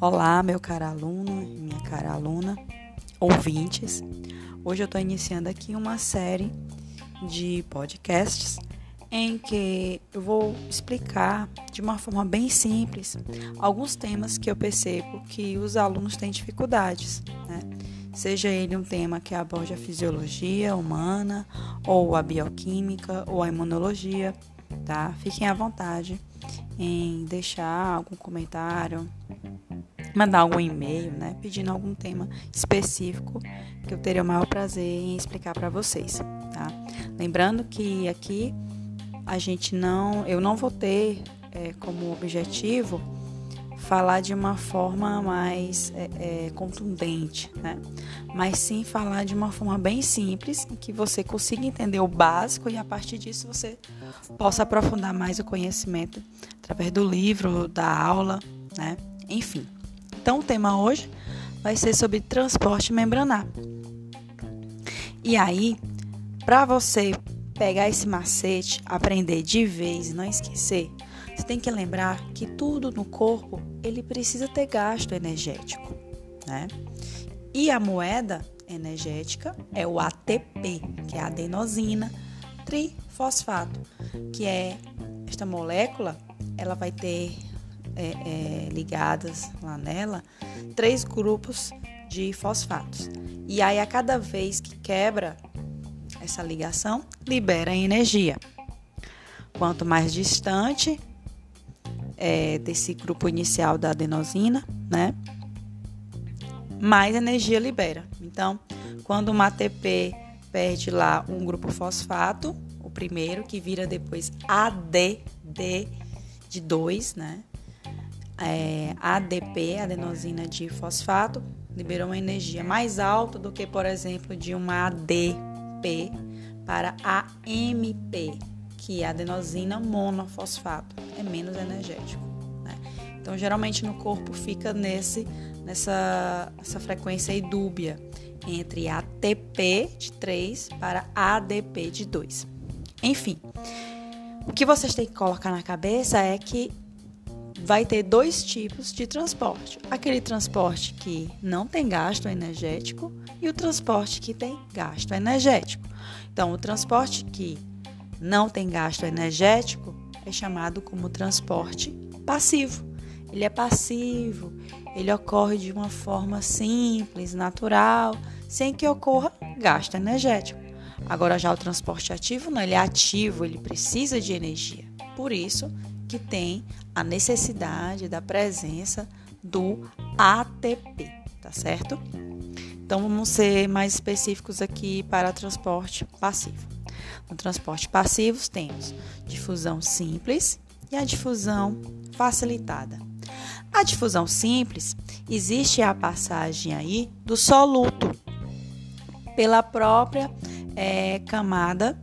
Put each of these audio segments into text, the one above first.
Olá, meu caro aluno, minha cara aluna, ouvintes. Hoje eu estou iniciando aqui uma série de podcasts em que eu vou explicar de uma forma bem simples alguns temas que eu percebo que os alunos têm dificuldades, né? Seja ele um tema que aborde a fisiologia humana, ou a bioquímica, ou a imunologia, tá? Fiquem à vontade em deixar algum comentário, mandar algum e-mail, né, pedindo algum tema específico que eu teria o maior prazer em explicar para vocês, tá? Lembrando que aqui a gente não, eu não vou ter é, como objetivo falar de uma forma mais é, é, contundente, né? Mas sim falar de uma forma bem simples, em que você consiga entender o básico e a partir disso você possa aprofundar mais o conhecimento através do livro, da aula, né? Enfim. Então, o tema hoje vai ser sobre transporte membranar. E aí, para você pegar esse macete, aprender de vez e não esquecer, você tem que lembrar que tudo no corpo ele precisa ter gasto energético, né? E a moeda energética é o ATP, que é a adenosina trifosfato, que é esta molécula, ela vai ter é, é, ligadas lá nela três grupos de fosfatos. E aí, a cada vez que quebra essa ligação, libera energia. Quanto mais distante é, desse grupo inicial da adenosina, né? Mais energia libera. Então, quando uma ATP perde lá um grupo fosfato, o primeiro que vira depois ADD de 2, né? é, ADP, adenosina de fosfato, liberou uma energia mais alta do que, por exemplo, de uma ADP para AMP, que é adenosina monofosfato, é menos energético. Né? Então, geralmente no corpo fica nesse, nessa essa frequência aí dúbia entre ATP de 3 para ADP de 2. Enfim, o que vocês têm que colocar na cabeça é que vai ter dois tipos de transporte: aquele transporte que não tem gasto energético e o transporte que tem gasto energético. Então, o transporte que não tem gasto energético é chamado como transporte passivo. Ele é passivo, ele ocorre de uma forma simples, natural, sem que ocorra gasto energético. Agora já o transporte ativo, não, ele é ativo, ele precisa de energia. Por isso, que tem a necessidade da presença do ATP, tá certo? Então vamos ser mais específicos aqui para transporte passivo. No transporte passivo temos difusão simples e a difusão facilitada. A difusão simples existe a passagem aí do soluto pela própria é, camada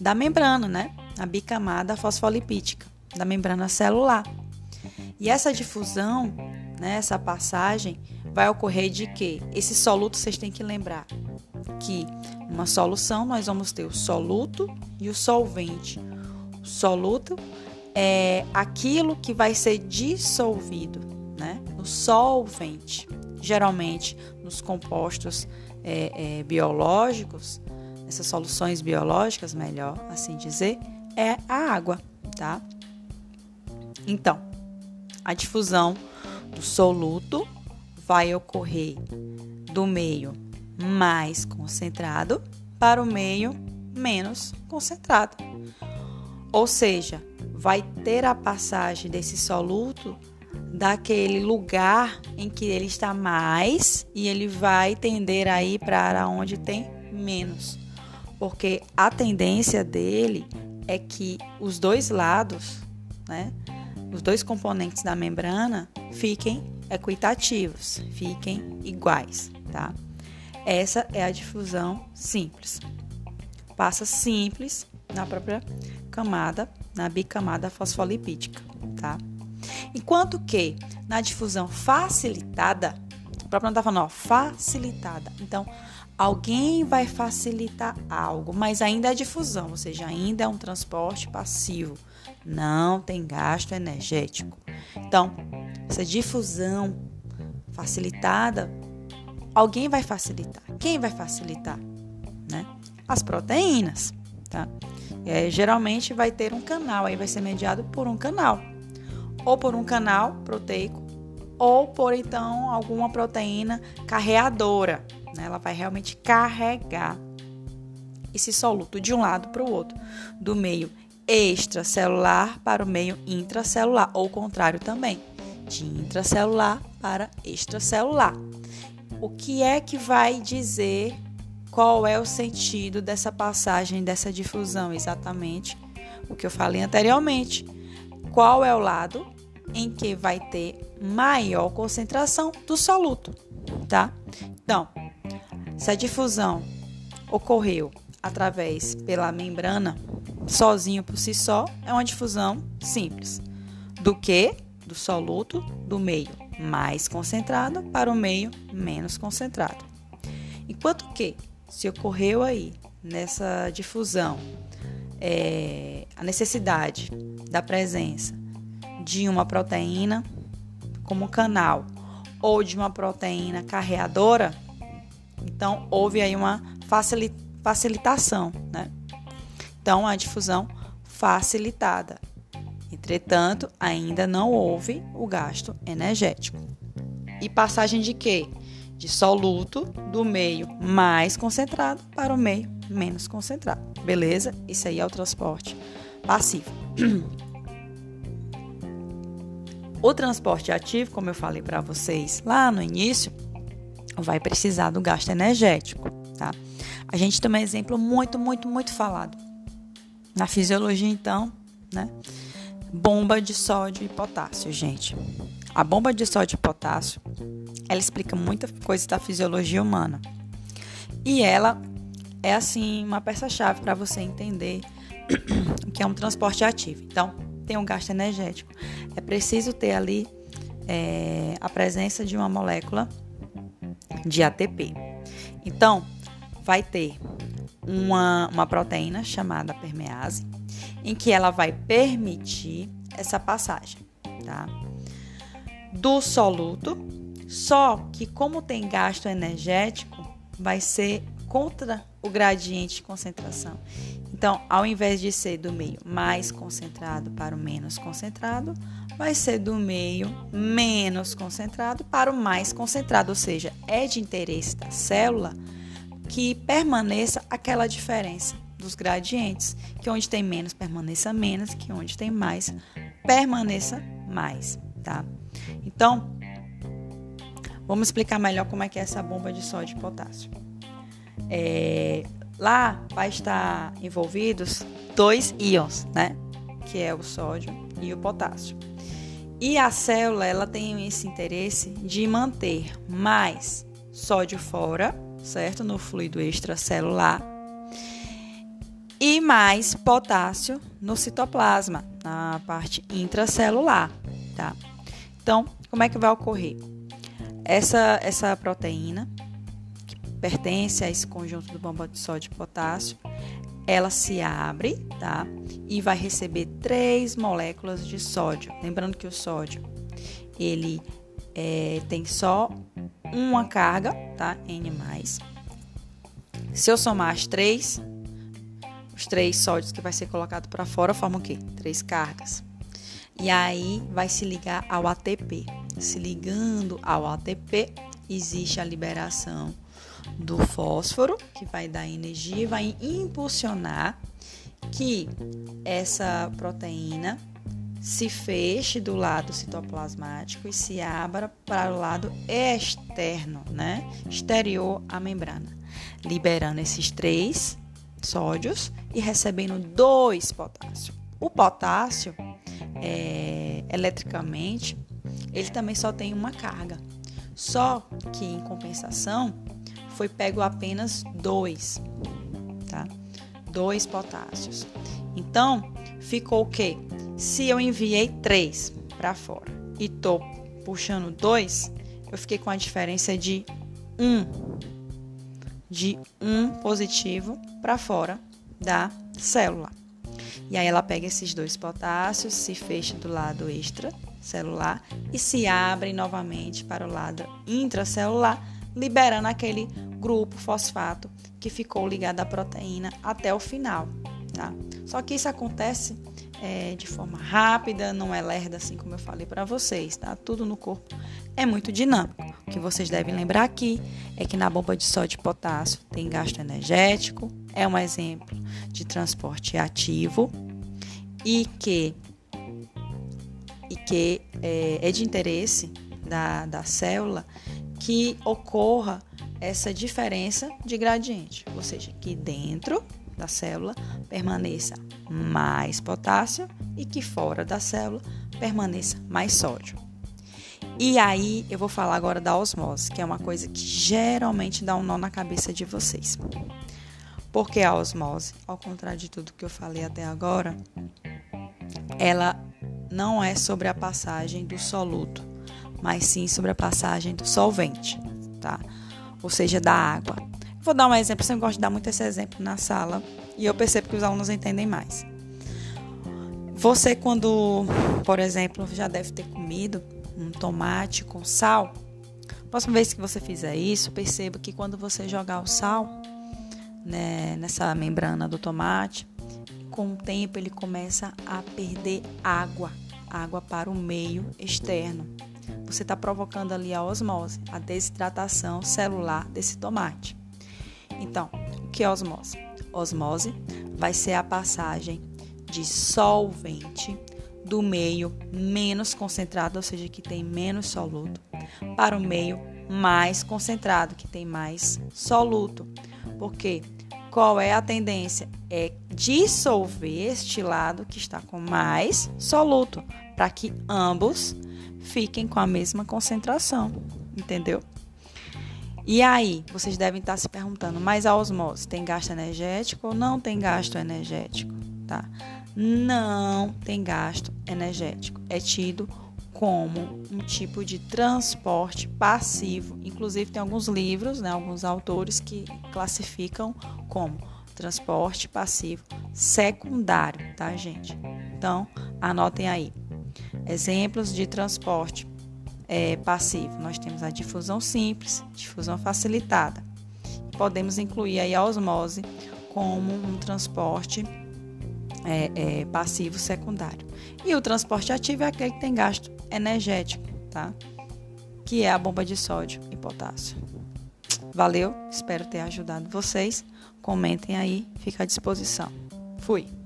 da membrana, né? A bicamada fosfolipídica da membrana celular. E essa difusão, né, essa passagem, vai ocorrer de que esse soluto vocês têm que lembrar que uma solução nós vamos ter o soluto e o solvente. O soluto é aquilo que vai ser dissolvido, né, no solvente. Geralmente nos compostos é, é, biológicos, essas soluções biológicas, melhor assim dizer, é a água, tá? Então, a difusão do soluto vai ocorrer do meio mais concentrado para o meio menos concentrado. Ou seja, vai ter a passagem desse soluto daquele lugar em que ele está mais e ele vai tender a ir para onde tem menos. Porque a tendência dele é que os dois lados, né, os dois componentes da membrana fiquem equitativos, fiquem iguais, tá? Essa é a difusão simples. Passa simples na própria camada, na bicamada fosfolipídica, tá? Enquanto que na difusão facilitada, o próprio não tá falando, ó, facilitada. Então, alguém vai facilitar algo, mas ainda é difusão, ou seja, ainda é um transporte passivo, não tem gasto energético. Então, essa difusão facilitada, alguém vai facilitar. Quem vai facilitar? Né? As proteínas, tá? É, geralmente vai ter um canal, aí vai ser mediado por um canal, ou por um canal proteico, ou por então alguma proteína carreadora, né? Ela vai realmente carregar esse soluto de um lado para o outro, do meio extracelular para o meio intracelular, ou o contrário também, de intracelular para extracelular. O que é que vai dizer qual é o sentido dessa passagem, dessa difusão? Exatamente o que eu falei anteriormente. Qual é o lado em que vai ter maior concentração do soluto, tá? Então, se a difusão ocorreu através pela membrana, sozinho por si só, é uma difusão simples. Do que? Do soluto do meio mais concentrado para o meio menos concentrado. Enquanto que, se ocorreu aí nessa difusão é, a necessidade da presença de uma proteína como canal ou de uma proteína carreadora, então, houve aí uma facilitação, né? Então, a difusão facilitada. Entretanto, ainda não houve o gasto energético. E passagem de quê? De soluto do meio mais concentrado para o meio menos concentrado. Beleza? Isso aí é o transporte passivo. O transporte ativo, como eu falei para vocês lá no início, vai precisar do gasto energético, tá? A gente tem um exemplo muito, muito, muito falado. Na fisiologia, então, né? Bomba de sódio e potássio, gente. A bomba de sódio e potássio, ela explica muita coisa da fisiologia humana. E ela é, assim, uma peça-chave para você entender o que é um transporte ativo. Então, tem um gasto energético. É preciso ter ali é, a presença de uma molécula de ATP. Então, vai ter uma, uma proteína chamada permease, em que ela vai permitir essa passagem, tá? Do soluto, só que como tem gasto energético, vai ser contra o gradiente de concentração. Então, ao invés de ser do meio mais concentrado para o menos concentrado, vai ser do meio menos concentrado para o mais concentrado, ou seja, é de interesse da célula que permaneça aquela diferença dos gradientes, que onde tem menos permaneça menos, que onde tem mais permaneça mais, tá? Então, vamos explicar melhor como é que é essa bomba de sódio e potássio. É, lá vai estar envolvidos dois íons, né? Que é o sódio e o potássio. E a célula ela tem esse interesse de manter mais sódio fora, certo? No fluido extracelular. E mais potássio no citoplasma, na parte intracelular, tá? Então, como é que vai ocorrer? Essa, essa proteína, que pertence a esse conjunto do bomba de sódio e potássio, ela se abre, tá? E vai receber três moléculas de sódio. Lembrando que o sódio ele é, tem só uma carga, tá? N+. Se eu somar as três, os três sódios que vai ser colocado para fora formam o quê? Três cargas. E aí vai se ligar ao ATP. Se ligando ao ATP, existe a liberação do fósforo, que vai dar energia e vai impulsionar que essa proteína se feche do lado citoplasmático e se abra para o lado externo, né? Exterior à membrana, liberando esses três sódios e recebendo dois potássio. O potássio, é, eletricamente, ele também só tem uma carga. Só que, em compensação, foi pego apenas dois, tá? Dois potássios. Então, ficou o quê? Se eu enviei três para fora e tô puxando dois, eu fiquei com a diferença de um. De um positivo para fora da célula. E aí ela pega esses dois potássios, se fecha do lado extracelular e se abre novamente para o lado intracelular, liberando aquele grupo fosfato que ficou ligado à proteína até o final. Tá? Só que isso acontece é, de forma rápida, não é lerda assim como eu falei para vocês, tá? Tudo no corpo é muito dinâmico. O que vocês devem lembrar aqui é que na bomba de sódio e potássio tem gasto energético, é um exemplo de transporte ativo e que, e que é, é de interesse da, da célula que ocorra essa diferença de gradiente, ou seja, que dentro da célula permaneça mais potássio e que fora da célula permaneça mais sódio. E aí eu vou falar agora da osmose, que é uma coisa que geralmente dá um nó na cabeça de vocês. Porque a osmose, ao contrário de tudo que eu falei até agora, ela não é sobre a passagem do soluto, mas sim sobre a passagem do solvente, tá? Ou seja, da água. Vou dar um exemplo, eu sempre gosto de dar muito esse exemplo na sala e eu percebo que os alunos entendem mais. Você, quando, por exemplo, já deve ter comido um tomate com sal, próxima vez que você fizer isso, perceba que quando você jogar o sal né, nessa membrana do tomate, com o tempo ele começa a perder água, água para o meio externo. Você está provocando ali a osmose, a desidratação celular desse tomate. Então, o que é osmose? Osmose vai ser a passagem de solvente do meio menos concentrado, ou seja, que tem menos soluto, para o meio mais concentrado, que tem mais soluto. Porque qual é a tendência? É dissolver este lado que está com mais soluto, para que ambos fiquem com a mesma concentração, entendeu? E aí, vocês devem estar se perguntando, mas a osmose tem gasto energético ou não tem gasto energético, tá? Não tem gasto energético. É tido como um tipo de transporte passivo. Inclusive tem alguns livros, né, alguns autores que classificam como transporte passivo secundário, tá, gente? Então, anotem aí. Exemplos de transporte é, passivo. Nós temos a difusão simples, difusão facilitada. Podemos incluir aí a osmose como um transporte é, é, passivo secundário. E o transporte ativo é aquele que tem gasto energético, tá? Que é a bomba de sódio e potássio. Valeu, espero ter ajudado vocês. Comentem aí, fica à disposição. Fui!